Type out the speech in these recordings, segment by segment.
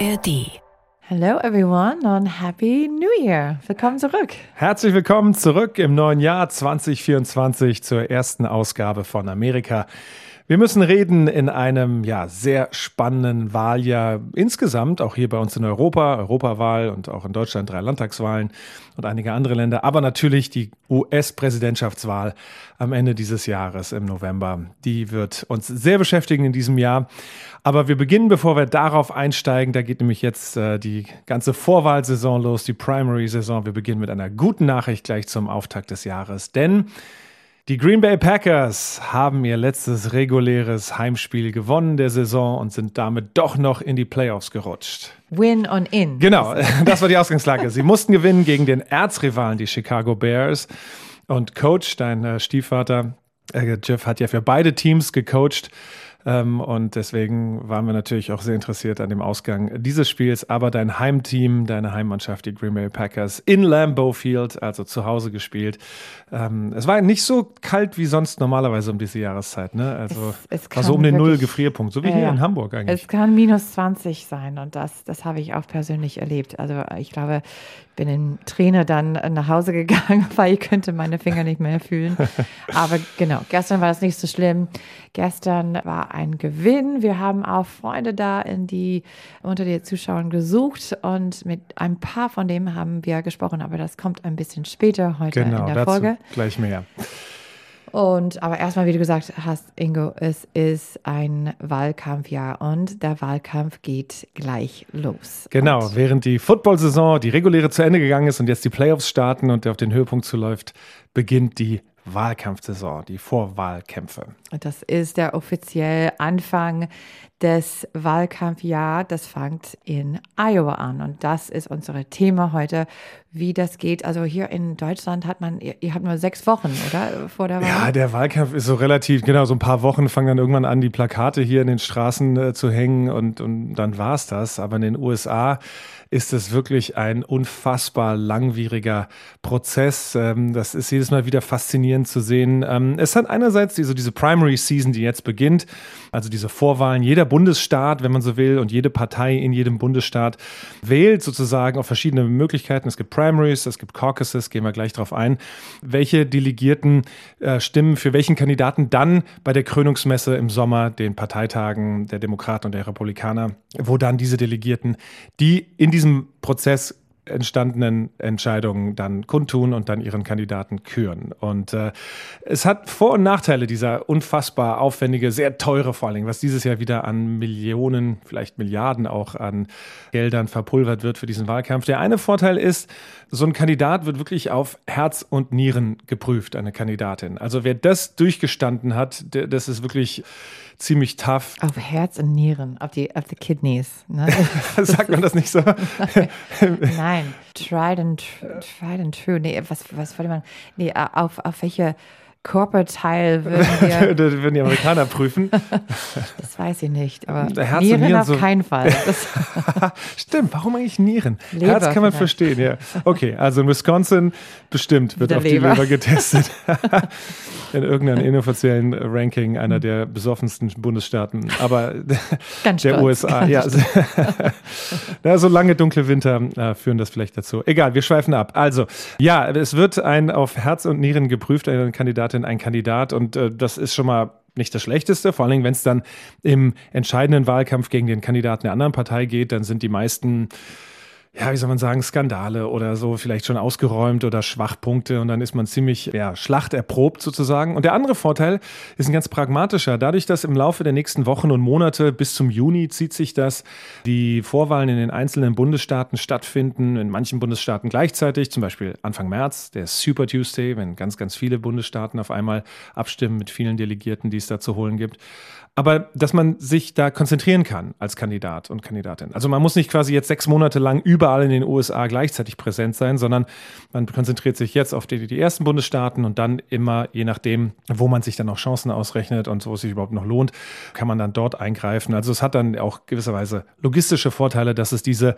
ARD. Hello everyone und Happy New Year. Willkommen zurück. Herzlich willkommen zurück im neuen Jahr 2024 zur ersten Ausgabe von Amerika. Wir müssen reden in einem ja sehr spannenden Wahljahr insgesamt, auch hier bei uns in Europa, Europawahl und auch in Deutschland drei Landtagswahlen und einige andere Länder, aber natürlich die US-Präsidentschaftswahl am Ende dieses Jahres im November. Die wird uns sehr beschäftigen in diesem Jahr. Aber wir beginnen, bevor wir darauf einsteigen, da geht nämlich jetzt äh, die ganze Vorwahlsaison los, die Primary-Saison. Wir beginnen mit einer guten Nachricht gleich zum Auftakt des Jahres, denn die Green Bay Packers haben ihr letztes reguläres Heimspiel gewonnen der Saison und sind damit doch noch in die Playoffs gerutst. Win on in. Genau, das war die Ausgangslage. Sie mussten gewinnen gegen den Erzrivalen, die Chicago Bears. Und Coach, dein äh, Stiefvater, äh, Jeff, hat ja für beide Teams gecoacht. Ähm, und deswegen waren wir natürlich auch sehr interessiert an dem Ausgang dieses Spiels. Aber dein Heimteam, deine Heimmannschaft, die Green Bay Packers, in Lambeau Field, also zu Hause gespielt. Ähm, es war nicht so kalt wie sonst normalerweise um diese Jahreszeit. Ne? Also Es- es war so um den Null Gefrierpunkt, so wie hier ja. in Hamburg eigentlich. Es kann minus 20 sein und das, das habe ich auch persönlich erlebt. Also ich glaube, ich bin in Träne dann nach Hause gegangen, weil ich könnte meine Finger nicht mehr fühlen. Aber genau, gestern war das nicht so schlimm. Gestern war ein Gewinn. Wir haben auch Freunde da in die unter den Zuschauern gesucht und mit ein paar von dem haben wir gesprochen, aber das kommt ein bisschen später heute genau, in der Folge. gleich mehr. Und aber erstmal, wie du gesagt hast, Ingo, es ist ein Wahlkampfjahr und der Wahlkampf geht gleich los. Genau, Und während die Football-Saison, die reguläre zu Ende gegangen ist und jetzt die Playoffs starten und auf den Höhepunkt zuläuft, beginnt die Wahlkampfsaison, die Vorwahlkämpfe. das ist der offizielle Anfang des Wahlkampfjahres. Das fängt in Iowa an und das ist unser Thema heute, wie das geht. Also hier in Deutschland hat man, ihr, ihr habt nur sechs Wochen, oder? Vor der Wahl? Ja, der Wahlkampf ist so relativ, genau, so ein paar Wochen fangen dann irgendwann an, die Plakate hier in den Straßen äh, zu hängen und, und dann war's das. Aber in den USA ist es wirklich ein unfassbar langwieriger Prozess. Ähm, das ist jedes Mal wieder faszinierend zu sehen. Ähm, es hat einerseits diese, diese Primary Season, die jetzt beginnt, also diese Vorwahlen. Jeder Bundesstaat, wenn man so will, und jede Partei in jedem Bundesstaat wählt sozusagen auf verschiedene Möglichkeiten. Es gibt Primaries, es gibt Caucuses, gehen wir gleich drauf ein, welche Delegierten äh, stimmen für welchen Kandidaten dann bei der Krönungsmesse im Sommer, den Parteitagen der Demokraten und der Republikaner, wo dann diese Delegierten, die in diesem Prozess entstandenen Entscheidungen dann kundtun und dann ihren Kandidaten küren. Und äh, es hat Vor- und Nachteile, dieser unfassbar aufwendige, sehr teure vor Dingen, was dieses Jahr wieder an Millionen, vielleicht Milliarden auch an Geldern verpulvert wird für diesen Wahlkampf. Der eine Vorteil ist, so ein Kandidat wird wirklich auf Herz und Nieren geprüft, eine Kandidatin. Also wer das durchgestanden hat, das ist wirklich ziemlich tough. Auf Herz und Nieren, auf die, auf die Kidneys. Ne? Sagt man das nicht so? Nein, tried and, tr- tried and true. Nee, was, was wollte man? Nee, auf, auf welche Körperteil würden wir, würden die Amerikaner prüfen. das weiß ich nicht, aber Herz und Nieren, Nieren auf so- keinen Fall. Stimmt, warum eigentlich Nieren? Leber Herz kann man vielleicht. verstehen, ja. Okay, also in Wisconsin bestimmt wird Der auf die Leber. Leber getestet. in irgendeinem inoffiziellen Ranking einer der besoffensten Bundesstaaten, aber Ganz der stolz, USA. Ja, ja, so lange dunkle Winter äh, führen das vielleicht dazu. Egal, wir schweifen ab. Also, ja, es wird ein auf Herz und Nieren geprüft, eine Kandidatin, ein Kandidat? Und äh, das ist schon mal nicht das Schlechteste, vor allen Dingen, wenn es dann im entscheidenden Wahlkampf gegen den Kandidaten der anderen Partei geht, dann sind die meisten ja, wie soll man sagen, Skandale oder so vielleicht schon ausgeräumt oder Schwachpunkte und dann ist man ziemlich ja, schlachterprobt sozusagen. Und der andere Vorteil ist ein ganz pragmatischer. Dadurch, dass im Laufe der nächsten Wochen und Monate bis zum Juni zieht sich das, die Vorwahlen in den einzelnen Bundesstaaten stattfinden, in manchen Bundesstaaten gleichzeitig, zum Beispiel Anfang März, der Super Tuesday, wenn ganz, ganz viele Bundesstaaten auf einmal abstimmen mit vielen Delegierten, die es da zu holen gibt. Aber dass man sich da konzentrieren kann als Kandidat und Kandidatin. Also man muss nicht quasi jetzt sechs Monate lang überall in den USA gleichzeitig präsent sein, sondern man konzentriert sich jetzt auf die, die ersten Bundesstaaten und dann immer, je nachdem, wo man sich dann auch Chancen ausrechnet und wo es sich überhaupt noch lohnt, kann man dann dort eingreifen. Also es hat dann auch gewisserweise logistische Vorteile, dass es diese,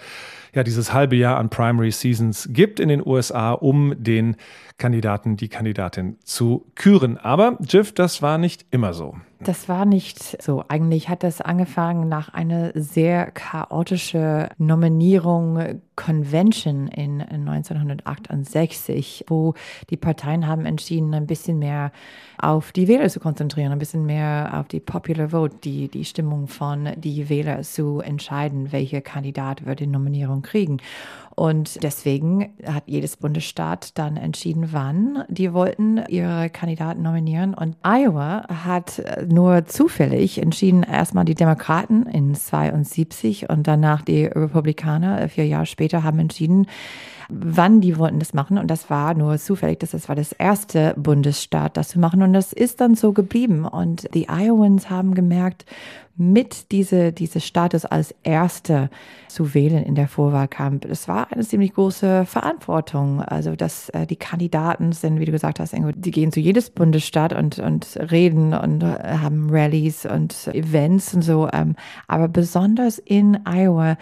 ja, dieses halbe Jahr an Primary Seasons gibt in den USA, um den Kandidaten, die Kandidatin zu küren. Aber Jiff, das war nicht immer so. Das war nicht so. Eigentlich hat das angefangen nach einer sehr chaotischen Nominierung Convention in 1968, wo die Parteien haben entschieden, ein bisschen mehr auf die Wähler zu konzentrieren, ein bisschen mehr auf die Popular Vote, die, die Stimmung von die Wähler zu entscheiden, welcher Kandidat wird die Nominierung kriegen. Und deswegen hat jedes Bundesstaat dann entschieden, wann die wollten ihre Kandidaten nominieren. Und Iowa hat nur zufällig entschieden, erstmal die Demokraten in 72 und danach die Republikaner vier Jahre später haben entschieden, wann die wollten das machen. Und das war nur zufällig, dass das war das erste Bundesstaat, das zu machen. Und das ist dann so geblieben. Und die Iowans haben gemerkt, mit diese, diese Status als Erste zu wählen in der Vorwahlkampf. Das war eine ziemlich große Verantwortung. Also, dass äh, die Kandidaten sind, wie du gesagt hast, Ingo, die gehen zu jedes Bundesstaat und, und reden und äh, haben Rallyes und Events und so. Ähm, aber besonders in Iowa,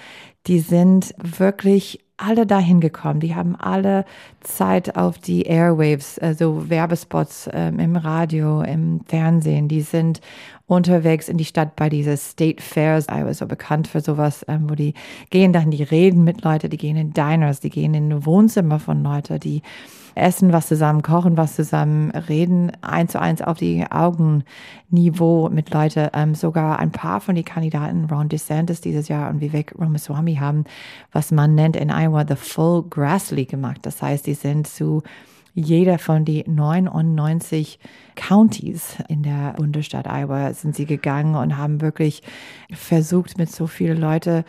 die sind wirklich alle dahin gekommen. Die haben alle Zeit auf die Airwaves, also Werbespots ähm, im Radio, im Fernsehen. Die sind unterwegs in die Stadt bei diese State Fairs. I was so bekannt für sowas, ähm, wo die gehen dann, die reden mit Leuten, die gehen in Diners, die gehen in Wohnzimmer von Leuten, die essen was zusammen, kochen was zusammen, reden eins zu eins auf die Augenniveau mit Leuten. Ähm, sogar ein paar von den Kandidaten, Ron DeSantis dieses Jahr und Vivek Ramaswamy, haben, was man nennt in Iowa, the Full Grass League gemacht. Das heißt, die sind zu jeder von die 99 Counties in der Bundesstaat Iowa sind sie gegangen und haben wirklich versucht, mit so vielen Leuten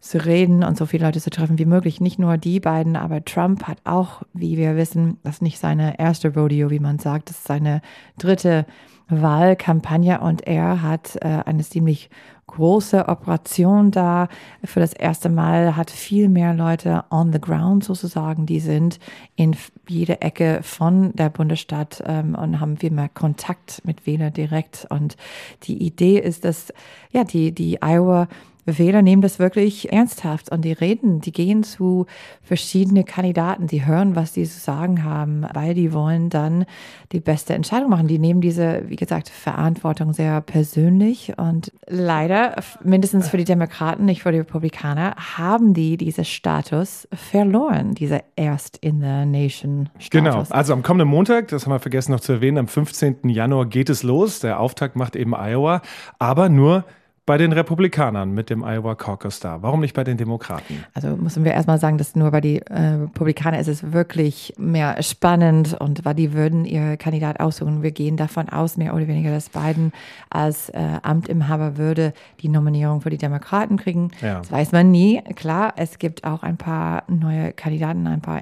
zu reden und so viele Leute zu treffen wie möglich. Nicht nur die beiden, aber Trump hat auch, wie wir wissen, das ist nicht seine erste Rodeo, wie man sagt, das ist seine dritte Wahlkampagne und er hat äh, eine ziemlich große Operation da. Für das erste Mal hat viel mehr Leute on the ground sozusagen, die sind in jede Ecke von der Bundesstadt ähm, und haben viel mehr Kontakt mit Wählern direkt. Und die Idee ist, dass ja die die Iowa Wähler nehmen das wirklich ernsthaft und die reden, die gehen zu verschiedenen Kandidaten, die hören, was die zu sagen haben, weil die wollen dann die beste Entscheidung machen. Die nehmen diese, wie gesagt, Verantwortung sehr persönlich und leider, mindestens für die Demokraten, nicht für die Republikaner, haben die diesen Status verloren, diese Erst in the Nation Status. Genau, also am kommenden Montag, das haben wir vergessen noch zu erwähnen, am 15. Januar geht es los. Der Auftakt macht eben Iowa, aber nur bei den Republikanern mit dem Iowa Caucus da? Warum nicht bei den Demokraten? Also müssen wir erstmal sagen, dass nur bei den äh, Republikanern ist es wirklich mehr spannend und weil die würden ihr Kandidat aussuchen. Wir gehen davon aus, mehr oder weniger, dass Biden als äh, Amtinhaber würde die Nominierung für die Demokraten kriegen. Ja. Das weiß man nie. Klar, es gibt auch ein paar neue Kandidaten, ein paar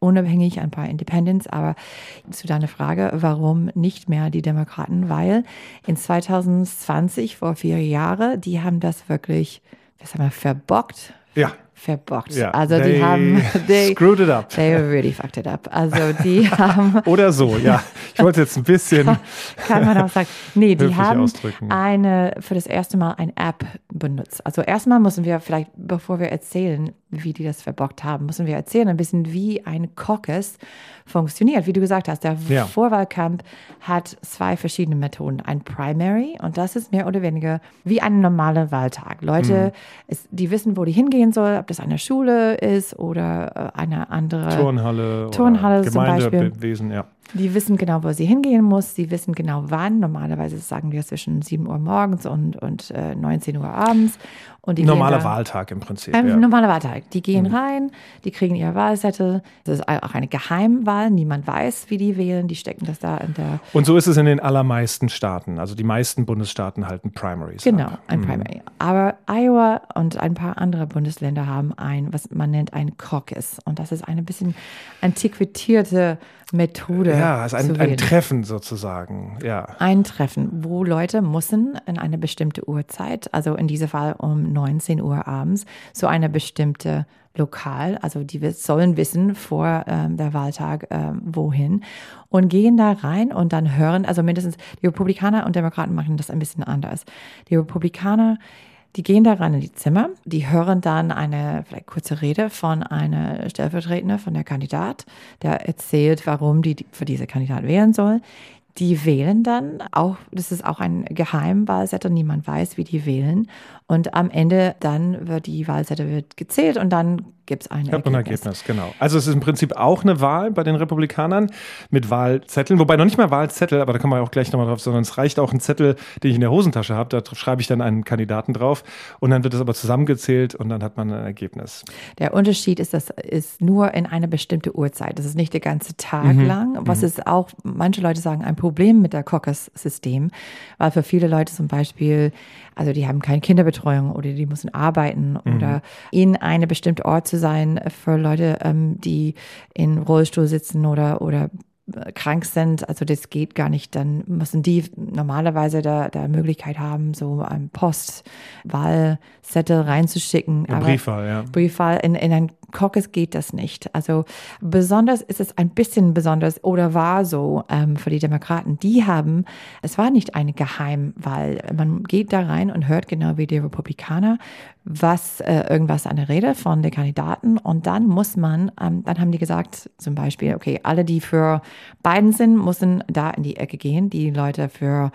unabhängig, ein paar Independents, aber zu deiner Frage, warum nicht mehr die Demokraten? Weil in 2020, vor vier Jahren, Jahre, die haben das wirklich, was haben wir, verbockt. Ja. Verbockt. Ja. Also die haben they, screwed it up. They really fucked it up. Also die haben oder so, ja. Ich wollte jetzt ein bisschen kann man auch sagen. Nee, die haben ausdrücken. eine für das erste Mal eine App benutzt. Also erstmal müssen wir vielleicht, bevor wir erzählen, wie die das verbockt haben, müssen wir erzählen ein bisschen, wie ein Caucus funktioniert. Wie du gesagt hast, der ja. Vorwahlkampf hat zwei verschiedene Methoden. Ein Primary und das ist mehr oder weniger wie ein normaler Wahltag. Leute, mhm. ist, die wissen, wo die hingehen soll, ob das eine Schule ist oder äh, eine andere Turnhalle, Turnhalle oder zum Beispiel. Wesen, ja. Die wissen genau, wo sie hingehen muss. Sie wissen genau, wann. Normalerweise sagen wir zwischen 7 Uhr morgens und, und äh, 19 Uhr abends. Und die normaler Wahltag im Prinzip. Ein ja. normaler Wahltag. Die gehen mhm. rein, die kriegen ihre Wahlzettel. Das ist auch eine Geheimwahl. Niemand weiß, wie die wählen. Die stecken das da in der. Und so ist es in den allermeisten Staaten. Also die meisten Bundesstaaten halten Primaries. Genau, ab. ein mhm. Primary. Aber Iowa und ein paar andere Bundesländer haben ein, was man nennt, ein Caucus. Und das ist eine bisschen antiquierte Methode. Ja, also ein, ein Treffen sozusagen. Ja. Ein Treffen, wo Leute müssen in eine bestimmte Uhrzeit, also in diesem Fall um 19 Uhr abends, so eine bestimmte Lokal, also die sollen wissen vor ähm, der Wahltag ähm, wohin und gehen da rein und dann hören, also mindestens die Republikaner und Demokraten machen das ein bisschen anders. Die Republikaner die gehen da rein in die Zimmer, die hören dann eine vielleicht kurze Rede von einer Stellvertretende, von der Kandidat, der erzählt, warum die für diese Kandidat wählen soll. die wählen dann auch, das ist auch ein Geheimwahlzettel, niemand weiß, wie die wählen. Und am Ende dann wird die Wahlzettel wird gezählt und dann gibt es ein Ergebnis. ein Ergebnis, genau. Also es ist im Prinzip auch eine Wahl bei den Republikanern mit Wahlzetteln, wobei noch nicht mal Wahlzettel, aber da kommen wir auch gleich nochmal drauf, sondern es reicht auch ein Zettel, den ich in der Hosentasche habe, da schreibe ich dann einen Kandidaten drauf und dann wird es aber zusammengezählt und dann hat man ein Ergebnis. Der Unterschied ist, das ist nur in eine bestimmte Uhrzeit. Das ist nicht der ganze Tag mhm. lang, was mhm. ist auch, manche Leute sagen, ein Problem mit der Caucus-System, weil für viele Leute zum Beispiel also die haben keine Kinderbetreuung oder die müssen arbeiten mhm. oder in eine bestimmte Ort zu sein für Leute, ähm, die in Rollstuhl sitzen oder, oder äh, krank sind, also das geht gar nicht, dann müssen die normalerweise da, da Möglichkeit haben, so ein Postwahlzettel reinzuschicken. Ja, Briefwahl, ja. Briefwahl in, in ein Caucus geht das nicht. Also besonders ist es ein bisschen besonders oder war so ähm, für die Demokraten. Die haben, es war nicht eine Geheimwahl. Man geht da rein und hört genau wie die Republikaner, was äh, irgendwas an der Rede von den Kandidaten und dann muss man, ähm, dann haben die gesagt zum Beispiel, okay, alle, die für Biden sind, müssen da in die Ecke gehen. Die Leute für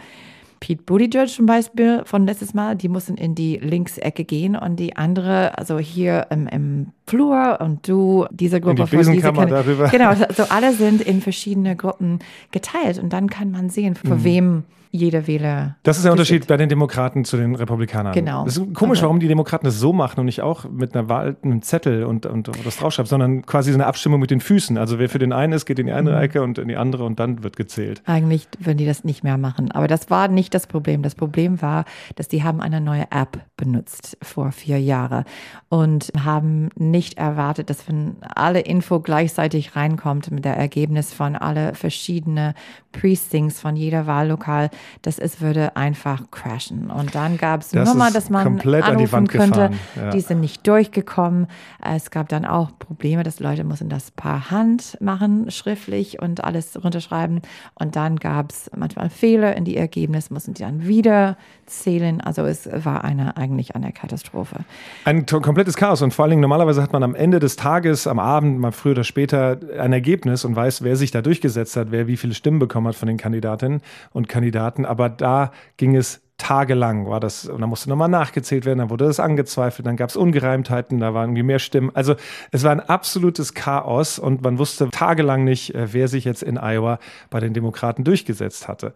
Pete Buttigieg zum Beispiel von letztes Mal, die mussten in die Linksecke gehen und die andere, also hier im, im Flur und du, diese Gruppe in die von dieser darüber. Genau, also alle sind in verschiedene Gruppen geteilt und dann kann man sehen, für mhm. wem jeder Wähler. Das ist der Unterschied bei den Demokraten zu den Republikanern. Genau. Es ist komisch, also, warum die Demokraten das so machen und nicht auch mit einer Wahl, einem Zettel und, und das draufschreiben, sondern quasi so eine Abstimmung mit den Füßen. Also wer für den einen ist, geht in die eine mhm. Ecke und in die andere und dann wird gezählt. Eigentlich würden die das nicht mehr machen. Aber das war nicht das Problem. Das Problem war, dass die haben eine neue App benutzt vor vier Jahren und haben nicht erwartet, dass wenn alle Info gleichzeitig reinkommt mit der Ergebnis von alle verschiedene Precincts von jeder Wahllokal, dass es würde einfach crashen. Und dann gab es Nummer, dass man anrufen die könnte. Ja. Die sind nicht durchgekommen. Es gab dann auch Probleme, dass Leute mussten das per Hand machen, schriftlich und alles runterschreiben. Und dann gab es manchmal Fehler in die Ergebnisse, mussten die dann wieder zählen. Also es war eine, eigentlich eine Katastrophe. Ein komplettes Chaos. Und vor allen Dingen, normalerweise hat man am Ende des Tages, am Abend, mal früher oder später, ein Ergebnis und weiß, wer sich da durchgesetzt hat, wer wie viele Stimmen bekommen hat von den Kandidatinnen und Kandidaten. Aber da ging es tagelang war das, und dann musste nochmal nachgezählt werden, dann wurde das angezweifelt, dann gab es Ungereimtheiten, da waren irgendwie mehr Stimmen. Also es war ein absolutes Chaos und man wusste tagelang nicht, äh, wer sich jetzt in Iowa bei den Demokraten durchgesetzt hatte.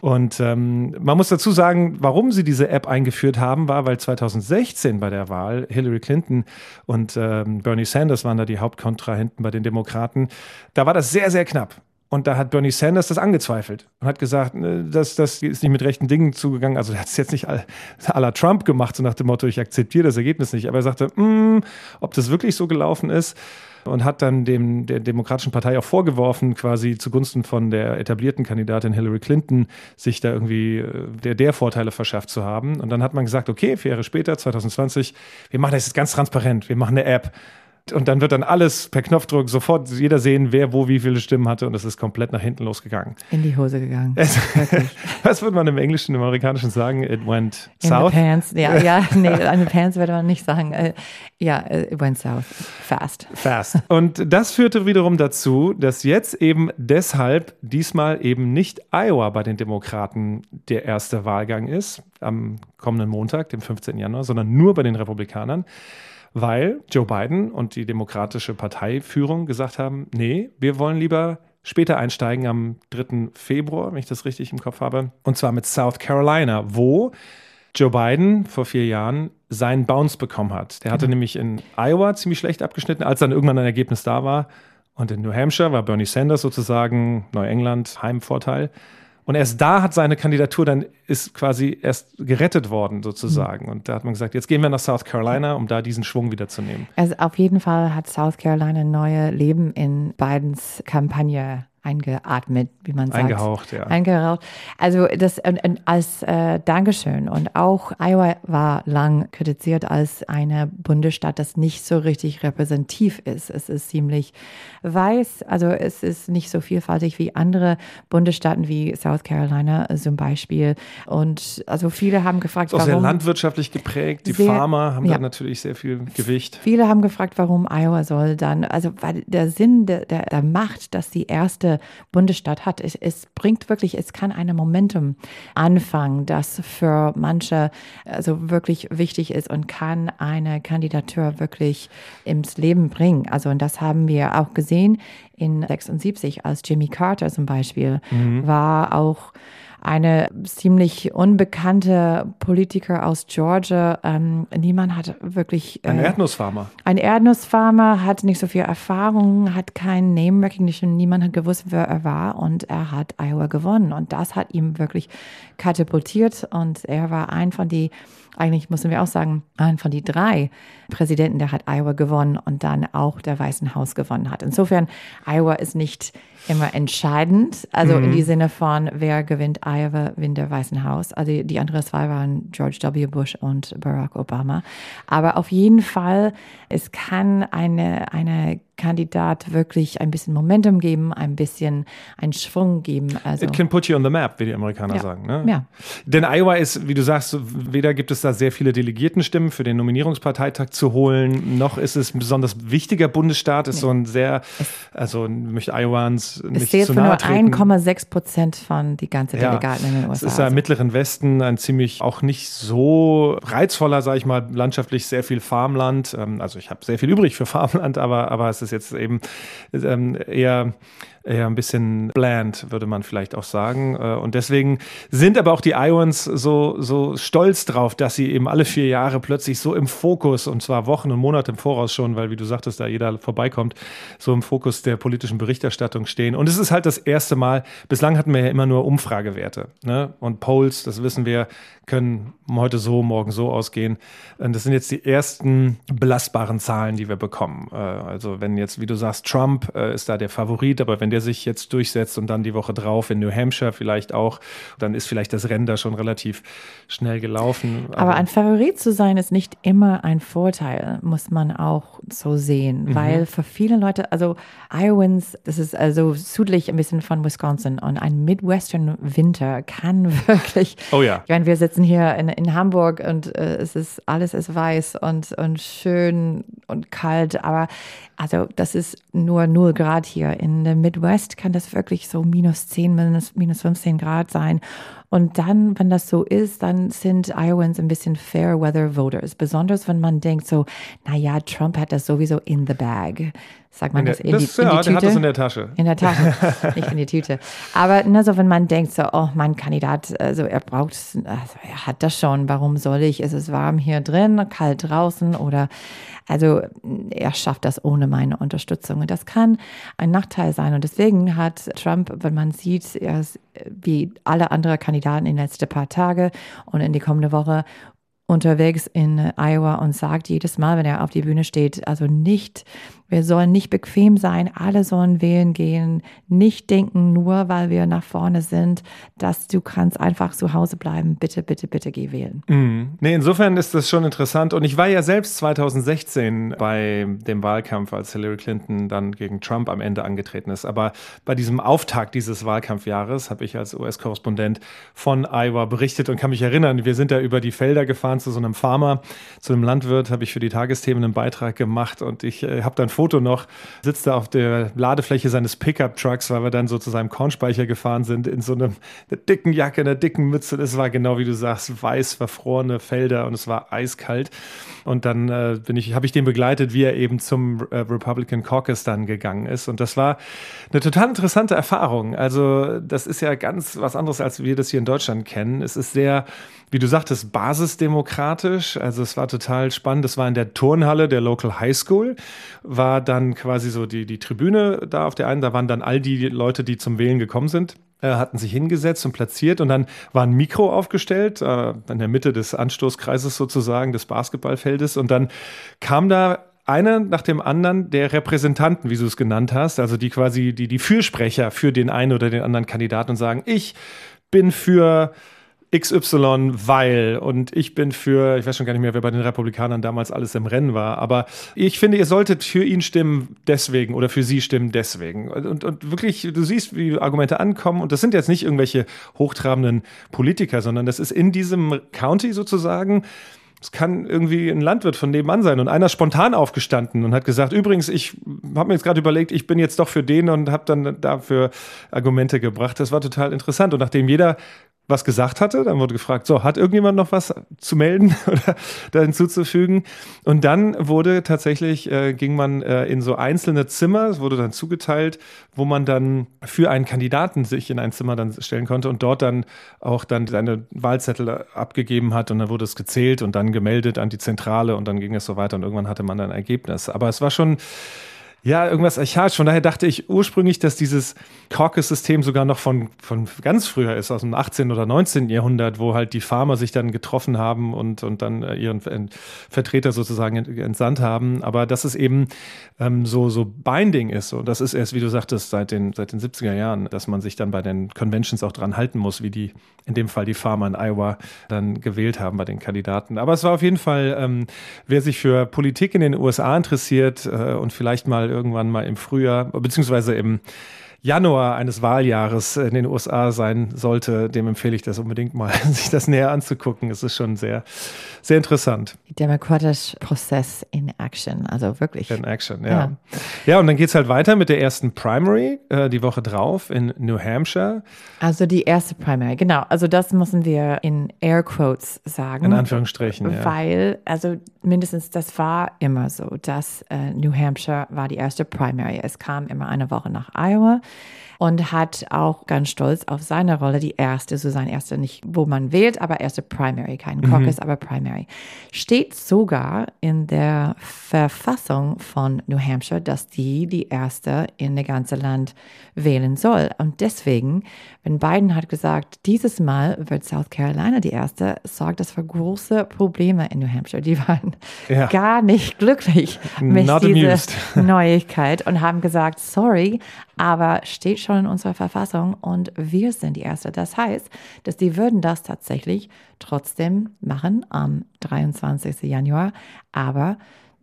Und ähm, man muss dazu sagen, warum sie diese App eingeführt haben, war, weil 2016 bei der Wahl Hillary Clinton und ähm, Bernie Sanders waren da die Hauptkontrahenten bei den Demokraten. Da war das sehr, sehr knapp. Und da hat Bernie Sanders das angezweifelt und hat gesagt, äh, das, das ist nicht mit rechten Dingen zugegangen. Also er hat es jetzt nicht la Trump gemacht, so nach dem Motto, ich akzeptiere das Ergebnis nicht. Aber er sagte, mm, ob das wirklich so gelaufen ist und hat dann dem, der Demokratischen Partei auch vorgeworfen, quasi zugunsten von der etablierten Kandidatin Hillary Clinton, sich da irgendwie äh, der, der Vorteile verschafft zu haben. Und dann hat man gesagt, okay, vier Jahre später, 2020, wir machen das jetzt ganz transparent, wir machen eine App und dann wird dann alles per Knopfdruck sofort jeder sehen, wer wo wie viele Stimmen hatte und es ist komplett nach hinten losgegangen. In die Hose gegangen. Es, was würde man im Englischen, im Amerikanischen sagen? It went In south? The pants. Ja, ja, nee, in the pants würde man nicht sagen. Äh, ja, it went south. Fast. Fast. Und das führte wiederum dazu, dass jetzt eben deshalb diesmal eben nicht Iowa bei den Demokraten der erste Wahlgang ist, am kommenden Montag, dem 15. Januar, sondern nur bei den Republikanern weil Joe Biden und die Demokratische Parteiführung gesagt haben, nee, wir wollen lieber später einsteigen am 3. Februar, wenn ich das richtig im Kopf habe, und zwar mit South Carolina, wo Joe Biden vor vier Jahren seinen Bounce bekommen hat. Der hatte mhm. nämlich in Iowa ziemlich schlecht abgeschnitten, als dann irgendwann ein Ergebnis da war. Und in New Hampshire war Bernie Sanders sozusagen Neuengland Heimvorteil. Und erst da hat seine Kandidatur dann ist quasi erst gerettet worden sozusagen. Mhm. Und da hat man gesagt, jetzt gehen wir nach South Carolina, um da diesen Schwung wieder zu nehmen. Also auf jeden Fall hat South Carolina neue Leben in Bidens Kampagne eingeatmet, wie man sagt. Eingehaucht, ja. Eingehaucht. Also das und, und als äh, Dankeschön. Und auch Iowa war lang kritisiert als eine Bundesstaat, das nicht so richtig repräsentativ ist. Es ist ziemlich weiß, also es ist nicht so vielfältig wie andere Bundesstaaten wie South Carolina zum Beispiel. Und also viele haben gefragt, ist auch warum. sehr landwirtschaftlich geprägt. Die sehr, Farmer haben ja. da natürlich sehr viel Gewicht. Viele haben gefragt, warum Iowa soll dann, also weil der Sinn der, der, der Macht, dass die erste Bundesstaat hat. Es, es bringt wirklich, es kann eine Momentum anfangen, das für manche also wirklich wichtig ist und kann eine Kandidatur wirklich ins Leben bringen. Also und das haben wir auch gesehen in 76, als Jimmy Carter zum Beispiel mhm. war auch eine ziemlich unbekannte Politiker aus Georgia. Ähm, niemand hat wirklich. Äh, ein Erdnussfarmer. Ein Erdnussfarmer hat nicht so viel Erfahrung, hat kein Name Recognition. Niemand hat gewusst, wer er war und er hat Iowa gewonnen. Und das hat ihm wirklich katapultiert und er war ein von die eigentlich müssen wir auch sagen, ein von die drei Präsidenten, der hat Iowa gewonnen und dann auch der Weißen Haus gewonnen hat. Insofern, Iowa ist nicht immer entscheidend, also mhm. in die Sinne von, wer gewinnt Iowa, gewinnt der Weißen Haus. Also die, die anderen zwei waren George W. Bush und Barack Obama. Aber auf jeden Fall, es kann eine, eine Kandidat wirklich ein bisschen Momentum geben, ein bisschen einen Schwung geben. Also, It can put you on the map, wie die Amerikaner ja. sagen. Ne? Ja. Denn Iowa ist, wie du sagst, weder gibt es da sehr viele Delegiertenstimmen für den Nominierungsparteitag zu holen, noch ist es ein besonders wichtiger Bundesstaat, ist nee. so ein sehr, also möchte Iowans nicht es zählt zu nahe nur treten. 1,6 Prozent von die ganze Delegaten ja. in den USA. Es ist ja im Mittleren Westen ein ziemlich auch nicht so reizvoller, sage ich mal, landschaftlich sehr viel Farmland. Ähm, also ich habe sehr viel übrig für Farmland, aber, aber es ist jetzt eben ähm, eher eher ein bisschen bland, würde man vielleicht auch sagen. Äh, und deswegen sind aber auch die Iowans so, so stolz drauf, dass sie eben alle vier Jahre plötzlich so im Fokus, und zwar Wochen und Monate im Voraus schon, weil wie du sagtest, da jeder vorbeikommt, so im Fokus der politischen Berichterstattung stehen. Und es ist halt das erste Mal, bislang hatten wir ja immer nur Umfragewerte. Ne? Und Polls, das wissen wir, können heute so, morgen so ausgehen. Das sind jetzt die ersten belastbaren Zahlen, die wir bekommen. Äh, also wenn jetzt, wie du sagst, Trump äh, ist da der Favorit, aber wenn der sich jetzt durchsetzt und dann die Woche drauf in New Hampshire vielleicht auch, dann ist vielleicht das Rennen da schon relativ schnell gelaufen. Aber, aber ein Favorit zu sein ist nicht immer ein Vorteil, muss man auch so sehen, mhm. weil für viele Leute, also Iowans, das ist also südlich ein bisschen von Wisconsin und ein Midwestern Winter kann wirklich, oh ja. ich meine, wir sitzen hier in, in Hamburg und äh, es ist, alles ist weiß und, und schön und kalt, aber also das ist nur 0 Grad hier. In der Midwest kann das wirklich so minus 10, minus, minus 15 Grad sein. Und dann, wenn das so ist, dann sind Iowans ein bisschen Fair Weather Voters. Besonders wenn man denkt so, naja, Trump hat das sowieso in the bag. Sagt man in das in das, die, in ja, die Tüte? hat das in der Tasche. In der Tasche, nicht in die Tüte. Aber ne, so wenn man denkt so, oh, mein Kandidat, also er braucht, also er hat das schon, warum soll ich? Es ist warm hier drin, kalt draußen oder also er schafft das ohne meine Unterstützung. Und das kann ein Nachteil sein. Und deswegen hat Trump, wenn man sieht, er ist wie alle anderen Kandidaten in den letzten paar Tage und in die kommende Woche unterwegs in Iowa und sagt jedes Mal, wenn er auf die Bühne steht, also nicht wir sollen nicht bequem sein, alle sollen wählen gehen, nicht denken, nur weil wir nach vorne sind, dass du kannst einfach zu Hause bleiben. Bitte, bitte, bitte geh wählen. Mhm. Nee, insofern ist das schon interessant. Und ich war ja selbst 2016 bei dem Wahlkampf, als Hillary Clinton dann gegen Trump am Ende angetreten ist. Aber bei diesem Auftakt dieses Wahlkampfjahres habe ich als US-Korrespondent von Iowa berichtet und kann mich erinnern, wir sind da über die Felder gefahren zu so einem Farmer, zu einem Landwirt, habe ich für die Tagesthemen einen Beitrag gemacht und ich äh, habe dann Foto noch, sitzt er auf der Ladefläche seines Pickup-Trucks, weil wir dann so zu seinem Kornspeicher gefahren sind, in so einem, einer dicken Jacke, einer dicken Mütze. Es war genau wie du sagst, weiß verfrorene Felder und es war eiskalt. Und dann äh, bin ich, habe ich den begleitet, wie er eben zum äh, Republican Caucus dann gegangen ist. Und das war eine total interessante Erfahrung. Also das ist ja ganz was anderes, als wir das hier in Deutschland kennen. Es ist sehr wie du sagtest, basisdemokratisch. Also es war total spannend. Das war in der Turnhalle der Local High School, war dann quasi so die, die Tribüne da auf der einen. Da waren dann all die Leute, die zum Wählen gekommen sind äh, hatten sich hingesetzt und platziert und dann war ein Mikro aufgestellt, äh, in der Mitte des Anstoßkreises sozusagen, des Basketballfeldes und dann kam da einer nach dem anderen der Repräsentanten, wie du es genannt hast, also die quasi die, die Fürsprecher für den einen oder den anderen Kandidaten und sagen, ich bin für XY, weil und ich bin für, ich weiß schon gar nicht mehr, wer bei den Republikanern damals alles im Rennen war, aber ich finde, ihr solltet für ihn stimmen deswegen oder für sie stimmen deswegen. Und, und wirklich, du siehst, wie Argumente ankommen und das sind jetzt nicht irgendwelche hochtrabenden Politiker, sondern das ist in diesem County sozusagen es kann irgendwie ein Landwirt von nebenan sein und einer spontan aufgestanden und hat gesagt, übrigens, ich habe mir jetzt gerade überlegt, ich bin jetzt doch für den und habe dann dafür Argumente gebracht. Das war total interessant und nachdem jeder was gesagt hatte. Dann wurde gefragt, so, hat irgendjemand noch was zu melden oder da hinzuzufügen? Und dann wurde tatsächlich, äh, ging man äh, in so einzelne Zimmer, es wurde dann zugeteilt, wo man dann für einen Kandidaten sich in ein Zimmer dann stellen konnte und dort dann auch dann seine Wahlzettel abgegeben hat und dann wurde es gezählt und dann gemeldet an die Zentrale und dann ging es so weiter und irgendwann hatte man dann ein Ergebnis. Aber es war schon ja, irgendwas archaisch. Von daher dachte ich ursprünglich, dass dieses Caucus-System sogar noch von, von ganz früher ist, aus dem 18. oder 19. Jahrhundert, wo halt die Farmer sich dann getroffen haben und, und dann äh, ihren Vertreter sozusagen entsandt haben. Aber dass es eben ähm, so, so binding ist. Und das ist erst, wie du sagtest, seit den, seit den 70er Jahren, dass man sich dann bei den Conventions auch dran halten muss, wie die, in dem Fall die Farmer in Iowa dann gewählt haben bei den Kandidaten. Aber es war auf jeden Fall, ähm, wer sich für Politik in den USA interessiert äh, und vielleicht mal irgendwann mal im Frühjahr, beziehungsweise im Januar eines Wahljahres in den USA sein sollte, dem empfehle ich das unbedingt mal, sich das näher anzugucken. Es ist schon sehr, sehr interessant. Demokratischer Prozess in Action, also wirklich. In Action, ja. Ja, ja und dann geht es halt weiter mit der ersten Primary äh, die Woche drauf in New Hampshire. Also die erste Primary, genau. Also das müssen wir in Air Quotes sagen. In Anführungsstrichen, ja. Weil, also mindestens das war immer so, dass äh, New Hampshire war die erste Primary. Es kam immer eine Woche nach Iowa und hat auch ganz stolz auf seine Rolle, die erste, so sein erste, nicht wo man wählt, aber erste Primary, kein mhm. Caucus, mhm. aber Primary. Steht sogar in der Verfassung von New Hampshire, dass die die erste in der ganzen Land wählen soll. Und deswegen, wenn Biden hat gesagt, dieses Mal wird South Carolina die erste, sorgt das für große Probleme in New Hampshire. Die waren ja. gar nicht glücklich mit dieser Neuigkeit und haben gesagt, sorry, aber steht schon in unserer Verfassung und wir sind die Erste. Das heißt, dass die würden das tatsächlich trotzdem machen am 23. Januar, aber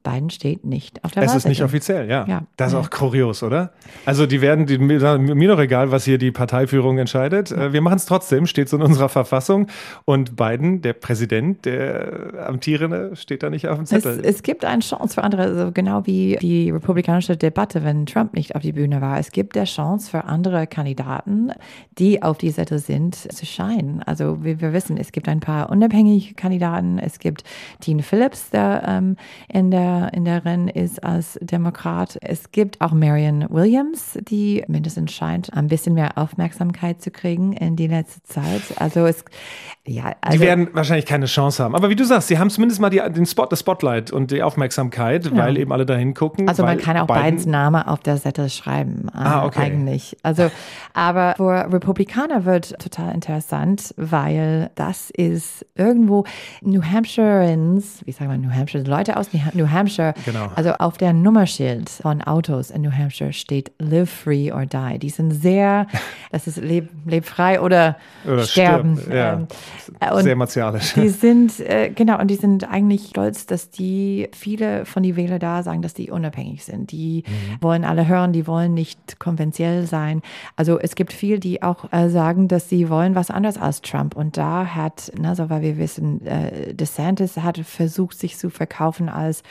Biden steht nicht auf der Es ist nicht offiziell, ja. ja. Das ist auch kurios, oder? Also die werden, die, mir doch egal, was hier die Parteiführung entscheidet. Äh, wir machen es trotzdem, steht so in unserer Verfassung. Und Biden, der Präsident, der Amtierende, steht da nicht auf dem Zettel. Es, es gibt eine Chance für andere, also genau wie die republikanische Debatte, wenn Trump nicht auf die Bühne war. Es gibt der Chance für andere Kandidaten, die auf die Zettel sind, zu scheinen. Also wie wir wissen, es gibt ein paar unabhängige Kandidaten. Es gibt Dean Phillips, der ähm, in der in der Rennen ist als Demokrat. Es gibt auch Marion Williams, die mindestens scheint, ein bisschen mehr Aufmerksamkeit zu kriegen in die letzte Zeit. Also es, ja. Also die werden wahrscheinlich keine Chance haben. Aber wie du sagst, sie haben zumindest mal die, den Spot, das Spotlight und die Aufmerksamkeit, ja. weil eben alle dahin gucken. Also man kann auch Bidens Name auf der Seite schreiben. Äh, ah, okay. Eigentlich. Also, aber für Republikaner wird total interessant, weil das ist irgendwo New Hampshireans, wie sagen wir New Hampshire, Leute aus New Hampshire Hampshire, genau. also auf der Nummerschild von Autos in New Hampshire steht Live Free or Die. Die sind sehr, das ist leb, leb frei oder, oder sterben. Stirb, ja. Ähm, sehr martialisch. Die sind, äh, genau, und die sind eigentlich stolz, dass die, viele von den Wählern da sagen, dass die unabhängig sind. Die mhm. wollen alle hören, die wollen nicht konventionell sein. Also es gibt viele, die auch äh, sagen, dass sie wollen was anderes als Trump. Und da hat, also weil wir wissen, äh, DeSantis hat versucht, sich zu verkaufen als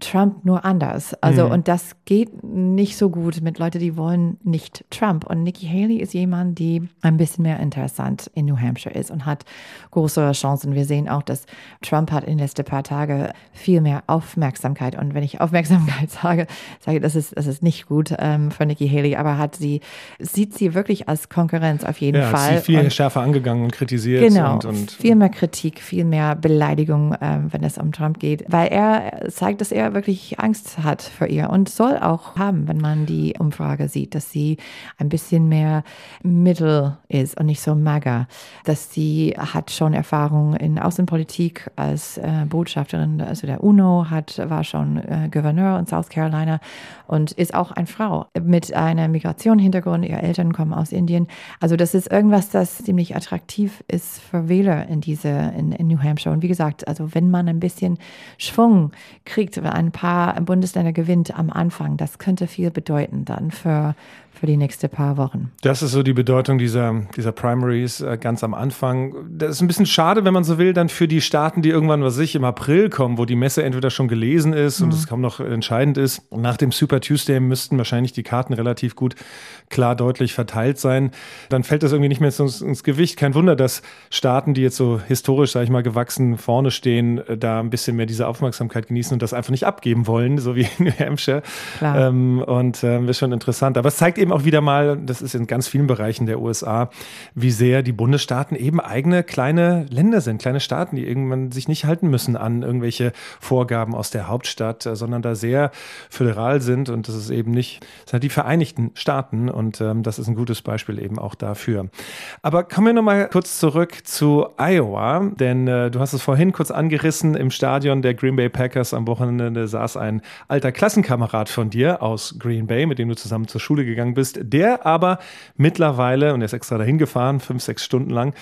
Trump nur anders. Also, mhm. und das geht nicht so gut mit Leuten, die wollen nicht Trump. Und Nikki Haley ist jemand, die ein bisschen mehr interessant in New Hampshire ist und hat größere Chancen. Wir sehen auch, dass Trump hat in den letzten paar Tagen viel mehr Aufmerksamkeit. Und wenn ich Aufmerksamkeit sage, sage das ist, das ist nicht gut ähm, für Nikki Haley, aber hat sie, sieht sie wirklich als Konkurrenz auf jeden ja, Fall. Sie viel und, schärfer angegangen und kritisiert. Genau. Und, und, viel mehr Kritik, viel mehr Beleidigung, ähm, wenn es um Trump geht, weil er zeigt, dass er wirklich Angst hat vor ihr und soll auch haben, wenn man die Umfrage sieht, dass sie ein bisschen mehr mittel ist und nicht so mager, dass sie hat schon Erfahrung in Außenpolitik als äh, Botschafterin, also der UNO, hat, war schon äh, Gouverneur in South Carolina und ist auch eine Frau mit einem Migrationshintergrund. Ihre Eltern kommen aus Indien. Also das ist irgendwas, das ziemlich attraktiv ist für Wähler in diese in, in New Hampshire. Und wie gesagt, also wenn man ein bisschen Schwung kriegt, ein paar Bundesländer gewinnt am Anfang, das könnte viel bedeuten dann für, für die nächsten paar Wochen. Das ist so die Bedeutung dieser, dieser Primaries äh, ganz am Anfang. Das ist ein bisschen schade, wenn man so will, dann für die Staaten, die irgendwann, was ich, im April kommen, wo die Messe entweder schon gelesen ist mhm. und es kaum noch entscheidend ist. Nach dem Super Tuesday müssten wahrscheinlich die Karten relativ gut klar deutlich verteilt sein. Dann fällt das irgendwie nicht mehr ins, ins Gewicht. Kein Wunder, dass Staaten, die jetzt so historisch, sage ich mal, gewachsen vorne stehen, äh, da ein bisschen mehr diese Aufmerksamkeit genießen und das einfach nicht abgeben wollen, so wie in New Hampshire. Ähm, und ähm, ist schon interessant. Aber es zeigt eben eben auch wieder mal, das ist in ganz vielen Bereichen der USA, wie sehr die Bundesstaaten eben eigene kleine Länder sind, kleine Staaten, die irgendwann sich nicht halten müssen an irgendwelche Vorgaben aus der Hauptstadt, äh, sondern da sehr föderal sind. Und das ist eben nicht, das sind die Vereinigten Staaten. Und ähm, das ist ein gutes Beispiel eben auch dafür. Aber kommen wir nochmal kurz zurück zu Iowa, denn äh, du hast es vorhin kurz angerissen, im Stadion der Green Bay Packers am Wochenende saß ein alter Klassenkamerad von dir aus Green Bay, mit dem du zusammen zur Schule gegangen bist bist, der aber mittlerweile, und er ist extra dahin gefahren, fünf, sechs Stunden lang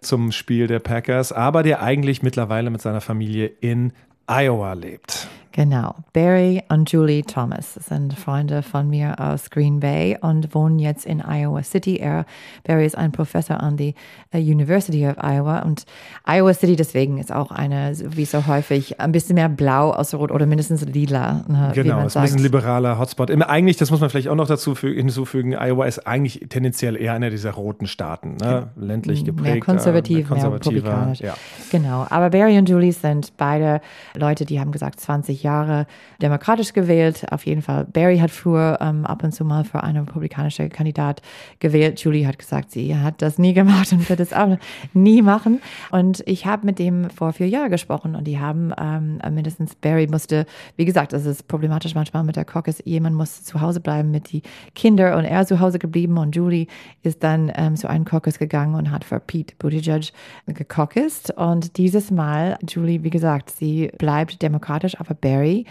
zum Spiel der Packers, aber der eigentlich mittlerweile mit seiner Familie in Iowa lebt. Genau. Barry und Julie Thomas sind Freunde von mir aus Green Bay und wohnen jetzt in Iowa City. Er, Barry ist ein Professor an der uh, University of Iowa und Iowa City deswegen ist auch eine, wie so häufig, ein bisschen mehr blau aus Rot oder mindestens lila. Ne, genau, ist ein bisschen liberaler Hotspot. Eigentlich, das muss man vielleicht auch noch dazu hinzufügen, Iowa ist eigentlich tendenziell eher einer dieser roten Staaten, ne? ländlich geprägt. Mehr konservativ, mehr, mehr republikanisch. Ja. Genau, aber Barry und Julie sind beide Leute, die haben gesagt, 20 Jahre demokratisch gewählt. Auf jeden Fall. Barry hat früher ähm, ab und zu mal für eine republikanische Kandidat gewählt. Julie hat gesagt, sie hat das nie gemacht und wird es auch nie machen. Und ich habe mit dem vor vier Jahren gesprochen und die haben ähm, mindestens Barry musste, wie gesagt, es ist problematisch manchmal mit der Caucus. Jemand muss zu Hause bleiben mit die Kinder und er ist zu Hause geblieben und Julie ist dann ähm, zu einem Caucus gegangen und hat für Pete Buttigieg gecaucused. Und dieses Mal, Julie, wie gesagt, sie bleibt demokratisch, aber Barry Barry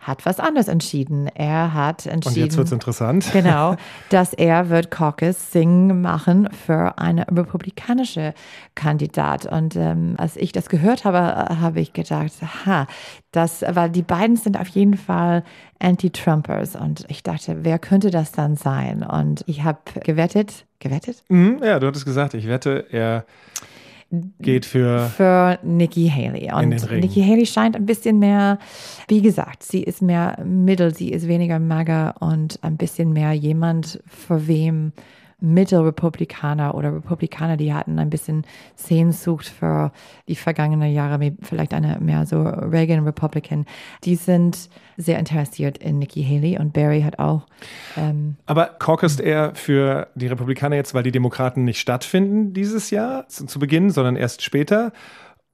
hat was anderes entschieden. Er hat entschieden. Und jetzt wird es interessant. Genau, dass er wird Caucus Sing machen für eine republikanische Kandidat. Und ähm, als ich das gehört habe, habe ich gedacht, ha, das, weil die beiden sind auf jeden Fall Anti-Trumpers. Und ich dachte, wer könnte das dann sein? Und ich habe gewettet, gewettet? Mhm, ja, du hattest gesagt, ich wette, er geht für, für Nikki Haley. Und Nikki Haley scheint ein bisschen mehr, wie gesagt, sie ist mehr Mittel, sie ist weniger MAGA und ein bisschen mehr jemand, für wem Mittelrepublikaner oder Republikaner, die hatten ein bisschen Sehnsucht für die vergangenen Jahre, vielleicht eine mehr so Reagan-Republican, die sind sehr interessiert in Nikki Haley und Barry hat auch. Ähm, Aber caucust er für die Republikaner jetzt, weil die Demokraten nicht stattfinden dieses Jahr zu, zu Beginn, sondern erst später?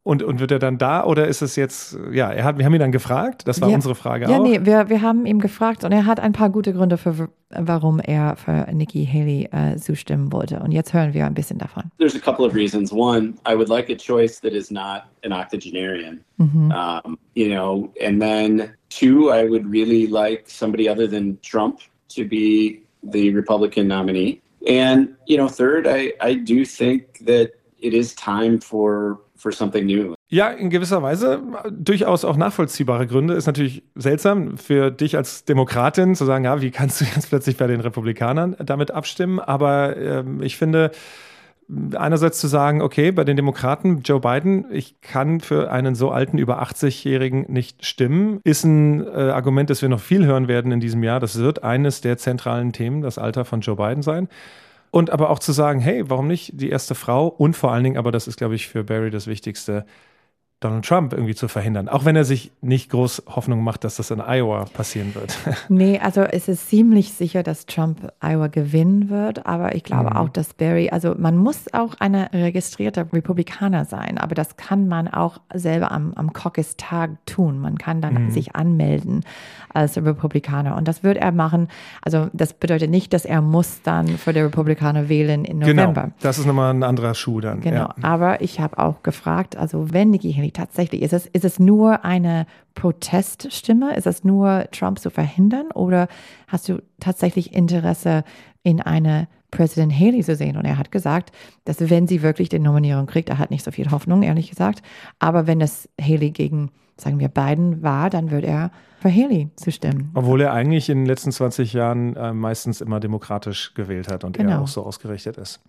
Und, und wird er dann da oder ist es jetzt, ja, er hat, wir haben ihn dann gefragt, das war ja, unsere Frage ja, auch. Ja, nee, wir, wir haben ihn gefragt und er hat ein paar gute Gründe, für, warum er für Nikki Haley äh, zustimmen wollte. Und jetzt hören wir ein bisschen davon. There's a couple of reasons. One, I would like a choice that is not an octogenarian. Mm-hmm. Um, you know, and then two, I would really like somebody other than Trump to be the Republican nominee. And, you know, third, I, I do think that it is time for for something new. Ja, in gewisser Weise durchaus auch nachvollziehbare Gründe. Ist natürlich seltsam für dich als Demokratin zu sagen, ja, wie kannst du jetzt plötzlich bei den Republikanern damit abstimmen? Aber ähm, ich finde, einerseits zu sagen, okay, bei den Demokraten, Joe Biden, ich kann für einen so alten, über 80-Jährigen nicht stimmen, ist ein äh, Argument, das wir noch viel hören werden in diesem Jahr. Das wird eines der zentralen Themen, das Alter von Joe Biden sein. Und aber auch zu sagen, hey, warum nicht die erste Frau? Und vor allen Dingen, aber das ist, glaube ich, für Barry das Wichtigste, Donald Trump irgendwie zu verhindern. Auch wenn er sich nicht groß Hoffnung macht, dass das in Iowa passieren wird. Nee, also es ist ziemlich sicher, dass Trump Iowa gewinnen wird. Aber ich glaube mhm. auch, dass Barry, also man muss auch eine registrierte Republikaner sein. Aber das kann man auch selber am, am Caucus-Tag tun. Man kann dann mhm. sich anmelden als Republikaner. Und das wird er machen. Also das bedeutet nicht, dass er muss dann für die Republikaner wählen in genau. November. Genau, das ist nochmal ein anderer Schuh dann. Genau, ja. aber ich habe auch gefragt, also wenn Nikki Haley tatsächlich, ist es, ist es nur eine Proteststimme? Ist es nur Trump zu verhindern? Oder hast du tatsächlich Interesse in eine Präsident Haley zu sehen. Und er hat gesagt, dass wenn sie wirklich die Nominierung kriegt, er hat nicht so viel Hoffnung, ehrlich gesagt. Aber wenn es Haley gegen, sagen wir, Biden war, dann wird er für Haley zu stimmen. Obwohl er eigentlich in den letzten 20 Jahren äh, meistens immer demokratisch gewählt hat und genau. er auch so ausgerichtet ist.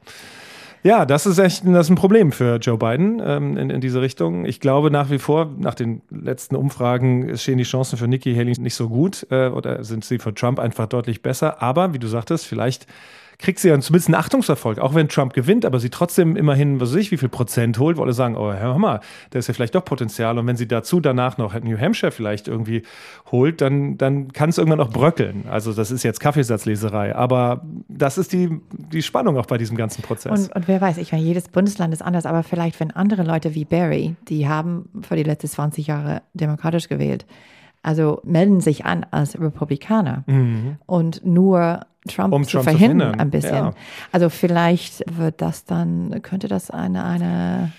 Ja, das ist echt das ist ein Problem für Joe Biden ähm, in, in diese Richtung. Ich glaube nach wie vor, nach den letzten Umfragen stehen die Chancen für Nikki Haley nicht so gut äh, oder sind sie für Trump einfach deutlich besser. Aber wie du sagtest, vielleicht kriegt sie ja zumindest einen Achtungserfolg, auch wenn Trump gewinnt, aber sie trotzdem immerhin, was weiß ich, wie viel Prozent holt, wo alle sagen, oh, hör mal, da ist ja vielleicht doch Potenzial. Und wenn sie dazu danach noch New Hampshire vielleicht irgendwie holt, dann, dann kann es irgendwann auch bröckeln. Also das ist jetzt Kaffeesatzleserei, aber das ist die, die Spannung auch bei diesem ganzen Prozess. Und, und wer weiß, ich meine, jedes Bundesland ist anders, aber vielleicht, wenn andere Leute wie Barry, die haben für die letzten 20 Jahre demokratisch gewählt, also melden sich an als Republikaner mhm. und nur Trump, um zu Trump verhindern, zu verhindern. ein bisschen. Ja. Also vielleicht wird das dann, könnte das eine, eine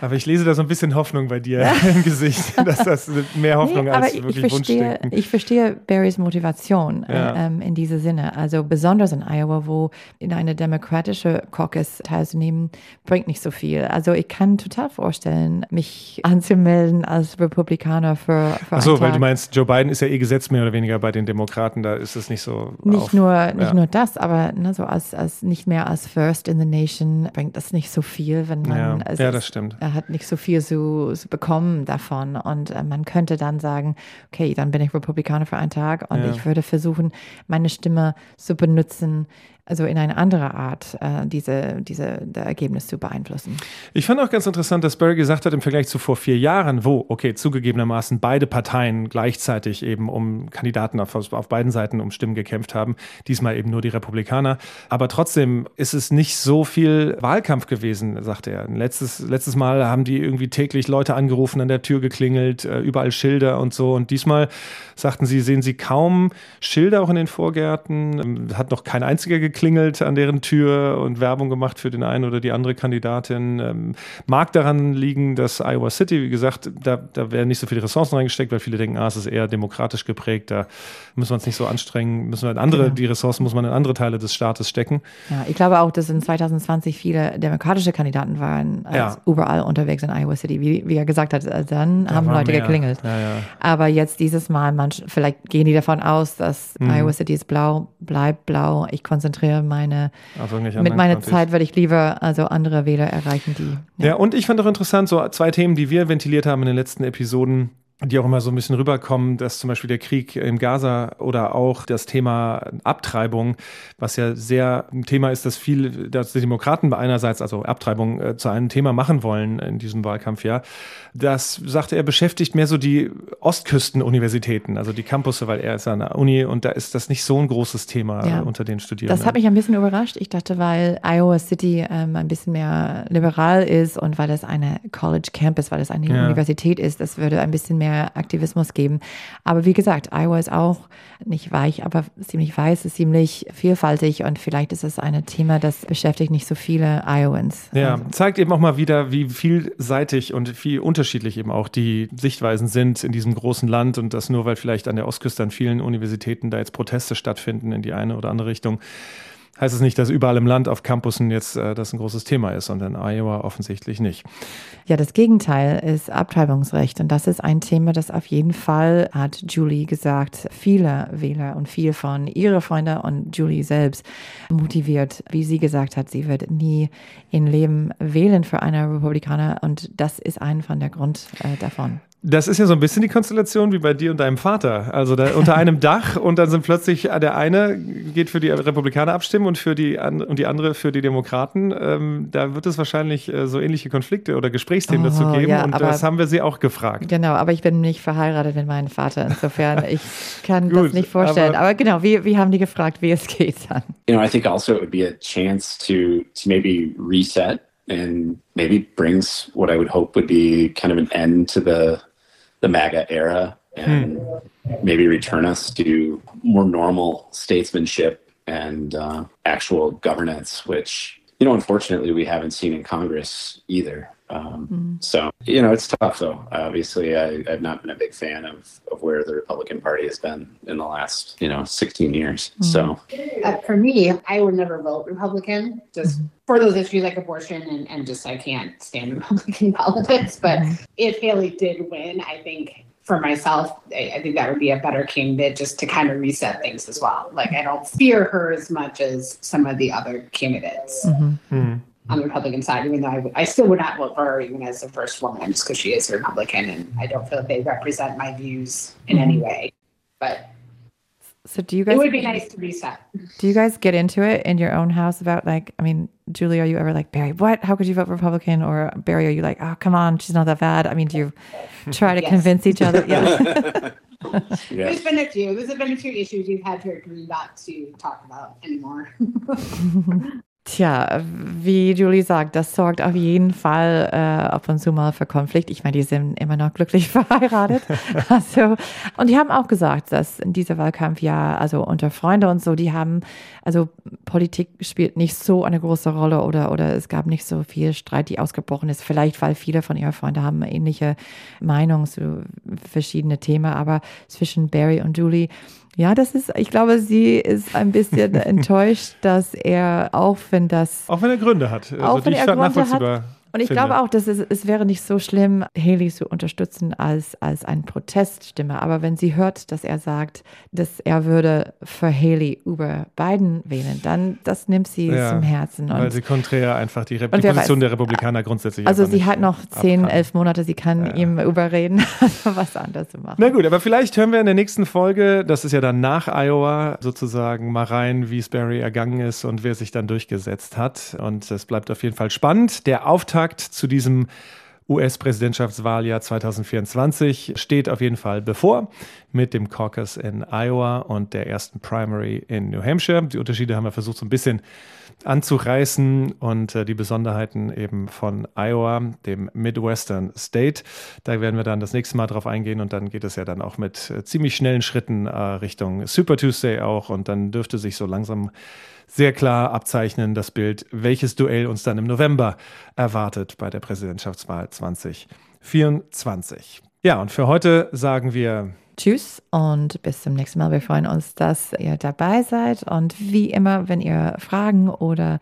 aber ich lese da so ein bisschen Hoffnung bei dir im Gesicht, dass das mehr Hoffnung nee, als wirklich ich verstehe, Ich verstehe Barrys Motivation äh, ja. ähm, in diesem Sinne. Also besonders in Iowa, wo in eine demokratische Caucus teilzunehmen, bringt nicht so viel. Also ich kann total vorstellen, mich anzumelden als Republikaner für, für Achso, weil du meinst, Joe Biden ist ja eh gesetzt mehr oder weniger bei den Demokraten, da ist es nicht so. Nicht auf, nur, nicht ja. nur das, aber ne, so als, als nicht mehr als First in the Nation bringt das nicht so viel, wenn man. Ja, ja das stimmt er hat nicht so viel zu, zu bekommen davon. Und äh, man könnte dann sagen, okay, dann bin ich Republikaner für einen Tag und ja. ich würde versuchen, meine Stimme zu benutzen also in eine andere Art, äh, diese, diese Ergebnis zu beeinflussen. Ich fand auch ganz interessant, dass Barry gesagt hat, im Vergleich zu vor vier Jahren, wo, okay, zugegebenermaßen beide Parteien gleichzeitig eben um Kandidaten auf, auf beiden Seiten um Stimmen gekämpft haben, diesmal eben nur die Republikaner. Aber trotzdem ist es nicht so viel Wahlkampf gewesen, sagte er. Letztes, letztes Mal haben die irgendwie täglich Leute angerufen, an der Tür geklingelt, äh, überall Schilder und so. Und diesmal sagten sie, sehen sie kaum Schilder auch in den Vorgärten, ähm, hat noch kein einziger geklingelt geklingelt an deren Tür und Werbung gemacht für den einen oder die andere Kandidatin. Ähm, mag daran liegen, dass Iowa City, wie gesagt, da, da werden nicht so viele Ressourcen reingesteckt, weil viele denken, ah, es ist eher demokratisch geprägt, da müssen wir uns nicht so anstrengen, müssen wir andere, genau. die Ressourcen muss man in andere Teile des Staates stecken. Ja, ich glaube auch, dass in 2020 viele demokratische Kandidaten waren, als ja. überall unterwegs in Iowa City. Wie, wie er gesagt hat, dann da haben Leute mehr. geklingelt. Ja, ja. Aber jetzt dieses Mal, man, vielleicht gehen die davon aus, dass mhm. Iowa City ist blau, bleibt blau. Ich konzentriere konzentriere meine, also mit meiner Zeit würde ich lieber also andere Wähler erreichen, die. Ja. ja, und ich fand auch interessant, so zwei Themen, die wir ventiliert haben in den letzten Episoden die auch immer so ein bisschen rüberkommen, dass zum Beispiel der Krieg im Gaza oder auch das Thema Abtreibung, was ja sehr ein Thema ist, dass viel, dass die Demokraten einerseits, also Abtreibung, äh, zu einem Thema machen wollen in diesem Wahlkampfjahr. Das, sagte er, beschäftigt mehr so die Ostküstenuniversitäten, also die Campusse, weil er ist an der Uni und da ist das nicht so ein großes Thema ja. unter den Studierenden. Das hat mich ein bisschen überrascht. Ich dachte, weil Iowa City ähm, ein bisschen mehr liberal ist und weil es eine College Campus, weil es eine ja. Universität ist, das würde ein bisschen mehr mehr Aktivismus geben. Aber wie gesagt, Iowa ist auch nicht weich, aber ziemlich weiß, ist ziemlich vielfältig und vielleicht ist es ein Thema, das beschäftigt nicht so viele Iowans. Ja, also. zeigt eben auch mal wieder, wie vielseitig und wie unterschiedlich eben auch die Sichtweisen sind in diesem großen Land und das nur, weil vielleicht an der Ostküste an vielen Universitäten da jetzt Proteste stattfinden in die eine oder andere Richtung heißt es nicht, dass überall im Land auf Campussen jetzt äh, das ein großes Thema ist und in Iowa offensichtlich nicht. Ja, das Gegenteil ist Abtreibungsrecht und das ist ein Thema, das auf jeden Fall, hat Julie gesagt, viele Wähler und viel von ihre Freunde und Julie selbst motiviert. Wie sie gesagt hat, sie wird nie in Leben wählen für eine Republikaner und das ist ein von der Grund äh, davon. Das ist ja so ein bisschen die Konstellation wie bei dir und deinem Vater. Also da, unter einem Dach und dann sind plötzlich der eine geht für die Republikaner abstimmen und für die und die andere für die Demokraten. Ähm, da wird es wahrscheinlich äh, so ähnliche Konflikte oder Gesprächsthemen oh, dazu geben. Ja, und aber, das haben wir sie auch gefragt. Genau, aber ich bin nicht verheiratet mit meinem Vater. Insofern ich kann Gut, das nicht vorstellen. Aber, aber genau, wie, wie haben die gefragt, wie es geht dann? You know, I think also it would be a chance to to maybe reset and maybe brings what I would hope would be kind of an end to the the MAGA era and hmm. maybe return us to more normal statesmanship and uh, actual governance, which, you know, unfortunately we haven't seen in Congress either. Um, mm. So, you know, it's tough though. Obviously, I, have not been a big fan of, of where the Republican Party has been in the last, you know, 16 years. Mm. So, uh, for me, I would never vote Republican just mm-hmm. for those issues like abortion and, and just I can't stand Republican politics. But mm-hmm. if Haley did win, I think for myself, I, I, think that would be a better candidate just to kind of reset things as well. Like I don't fear her as much as some of the other candidates. Mm-hmm. On the Republican side, even though I, I still would not vote for her even as the first woman, just because she is a Republican, and I don't feel that they represent my views in any mm-hmm. way. But so do you guys? It would be nice to reset. Do you guys get into it in your own house about like? I mean, Julie, are you ever like Barry? What? How could you vote Republican? Or Barry, are you like, oh, come on, she's not that bad? I mean, do you try to convince each other? Yeah. yeah. There's been a few. There's been a few issues you've had to agree not to talk about anymore. Tja, wie Julie sagt, das sorgt auf jeden Fall äh, ab und zu mal für Konflikt. Ich meine, die sind immer noch glücklich verheiratet. also, und die haben auch gesagt, dass in dieser Wahlkampf ja, also unter Freunde und so, die haben, also Politik spielt nicht so eine große Rolle oder, oder es gab nicht so viel Streit, die ausgebrochen ist. Vielleicht, weil viele von ihren Freunden haben ähnliche Meinungen zu verschiedenen Themen, aber zwischen Barry und Julie ja, das ist, ich glaube, sie ist ein bisschen enttäuscht, dass er, auch wenn das. Auch wenn er Gründe hat. Also auch wenn er Gründe hat. Und ich finde. glaube auch, dass es, es wäre nicht so schlimm, Haley zu unterstützen als, als eine Proteststimme. Aber wenn sie hört, dass er sagt, dass er würde für Haley über Biden wählen, dann das nimmt sie ja, zum Herzen. Und, weil sie konträr einfach die, Re die Position weiß, der Republikaner grundsätzlich Also sie hat noch zehn, elf Monate, sie kann ja. ihm überreden, was anderes zu machen. Na gut, aber vielleicht hören wir in der nächsten Folge, das ist ja dann nach Iowa, sozusagen mal rein, wie Sperry ergangen ist und wer sich dann durchgesetzt hat. Und es bleibt auf jeden Fall spannend. Der Auftakt Auftakt zu diesem US-Präsidentschaftswahljahr 2024 steht auf jeden Fall bevor mit dem Caucus in Iowa und der ersten Primary in New Hampshire. Die Unterschiede haben wir versucht so ein bisschen anzureißen und äh, die Besonderheiten eben von Iowa, dem Midwestern State. Da werden wir dann das nächste Mal drauf eingehen und dann geht es ja dann auch mit äh, ziemlich schnellen Schritten äh, Richtung Super Tuesday auch und dann dürfte sich so langsam sehr klar abzeichnen, das Bild, welches Duell uns dann im November erwartet bei der Präsidentschaftswahl 2024. Ja, und für heute sagen wir Tschüss und bis zum nächsten Mal. Wir freuen uns, dass ihr dabei seid. Und wie immer, wenn ihr Fragen oder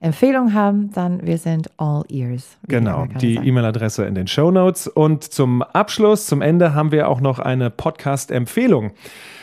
Empfehlungen haben, dann wir sind all ears. Genau, die E-Mail-Adresse in den Show Notes. Und zum Abschluss, zum Ende haben wir auch noch eine Podcast-Empfehlung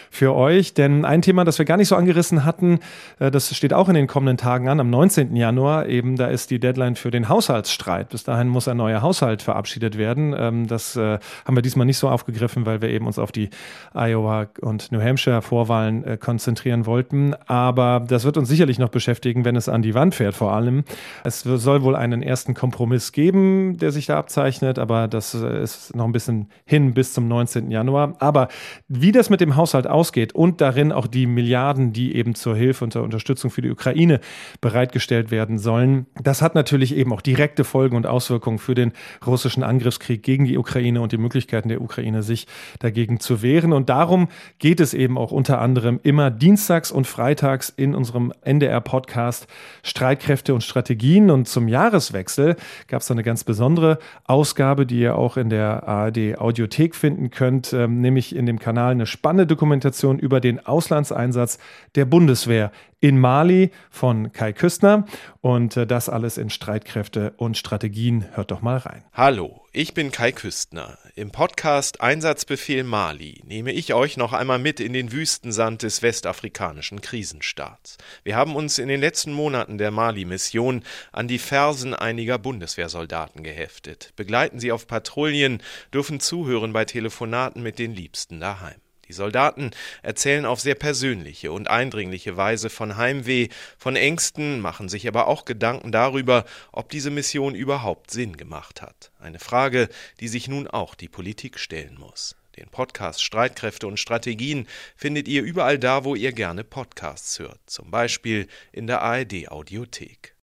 für euch. Denn ein Thema, das wir gar nicht so angerissen hatten, äh, das steht auch in den kommenden Tagen an, am 19. Januar. Eben, da ist die Deadline für den Haushaltsstreit. Bis dahin muss ein neuer Haushalt verabschiedet werden. Ähm, das äh, haben wir diesmal nicht so aufgegriffen, weil wir eben uns auf die Iowa und New Hampshire Vorwahlen äh, konzentrieren wollten. Aber das wird uns sicherlich noch beschäftigen, wenn es an die Wand fährt, vor allem. Es soll wohl einen ersten Kompromiss geben, der sich da abzeichnet, aber das ist noch ein bisschen hin bis zum 19. Januar. Aber wie das mit dem Haushalt aussieht, ausgeht und darin auch die Milliarden, die eben zur Hilfe und zur Unterstützung für die Ukraine bereitgestellt werden sollen. Das hat natürlich eben auch direkte Folgen und Auswirkungen für den russischen Angriffskrieg gegen die Ukraine und die Möglichkeiten der Ukraine, sich dagegen zu wehren. Und darum geht es eben auch unter anderem immer dienstags und freitags in unserem NDR-Podcast Streitkräfte und Strategien. Und zum Jahreswechsel gab es eine ganz besondere Ausgabe, die ihr auch in der ARD Audiothek finden könnt, ähm, nämlich in dem Kanal eine spannende Dokumentation Dokumentation über den Auslandseinsatz der Bundeswehr in Mali von Kai Küstner. Und äh, das alles in Streitkräfte und Strategien. Hört doch mal rein. Hallo, ich bin Kai Küstner. Im Podcast Einsatzbefehl Mali nehme ich euch noch einmal mit in den Wüstensand des westafrikanischen Krisenstaats. Wir haben uns in den letzten Monaten der Mali-Mission an die Fersen einiger Bundeswehrsoldaten geheftet, begleiten sie auf Patrouillen, dürfen zuhören bei Telefonaten mit den Liebsten daheim. Die Soldaten erzählen auf sehr persönliche und eindringliche Weise von Heimweh, von Ängsten, machen sich aber auch Gedanken darüber, ob diese Mission überhaupt Sinn gemacht hat. Eine Frage, die sich nun auch die Politik stellen muss. Den Podcast Streitkräfte und Strategien findet ihr überall da, wo ihr gerne Podcasts hört, zum Beispiel in der ARD Audiothek.